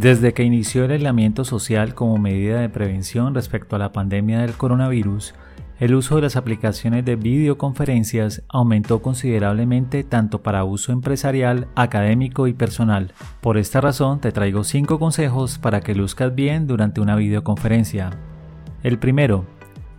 Desde que inició el aislamiento social como medida de prevención respecto a la pandemia del coronavirus, el uso de las aplicaciones de videoconferencias aumentó considerablemente tanto para uso empresarial, académico y personal. Por esta razón te traigo 5 consejos para que luzcas bien durante una videoconferencia. El primero,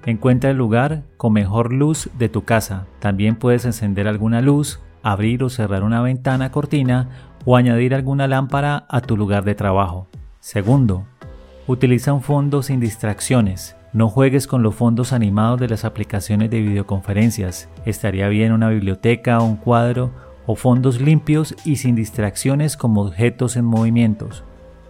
encuentra el lugar con mejor luz de tu casa. También puedes encender alguna luz, abrir o cerrar una ventana cortina o añadir alguna lámpara a tu lugar de trabajo. Segundo, utiliza un fondo sin distracciones. No juegues con los fondos animados de las aplicaciones de videoconferencias. Estaría bien una biblioteca, un cuadro o fondos limpios y sin distracciones como objetos en movimientos.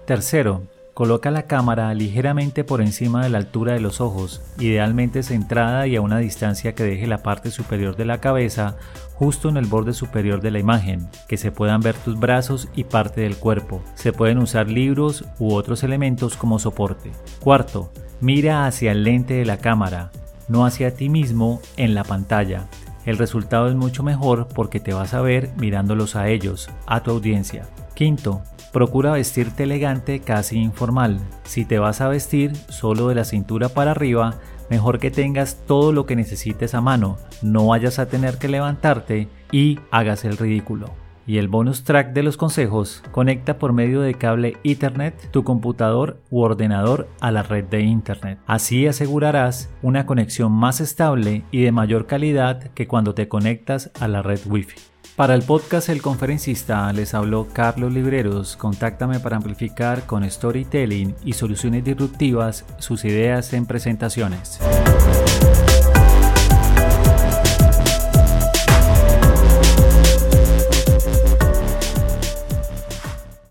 Tercero, Coloca la cámara ligeramente por encima de la altura de los ojos, idealmente centrada y a una distancia que deje la parte superior de la cabeza justo en el borde superior de la imagen, que se puedan ver tus brazos y parte del cuerpo. Se pueden usar libros u otros elementos como soporte. Cuarto, mira hacia el lente de la cámara, no hacia ti mismo en la pantalla. El resultado es mucho mejor porque te vas a ver mirándolos a ellos, a tu audiencia. Quinto, Procura vestirte elegante, casi informal. Si te vas a vestir solo de la cintura para arriba, mejor que tengas todo lo que necesites a mano, no vayas a tener que levantarte y hagas el ridículo. Y el bonus track de los consejos, conecta por medio de cable Ethernet tu computador u ordenador a la red de Internet. Así asegurarás una conexión más estable y de mayor calidad que cuando te conectas a la red Wi-Fi. Para el podcast El Conferencista les habló Carlos Libreros. Contáctame para amplificar con storytelling y soluciones disruptivas sus ideas en presentaciones.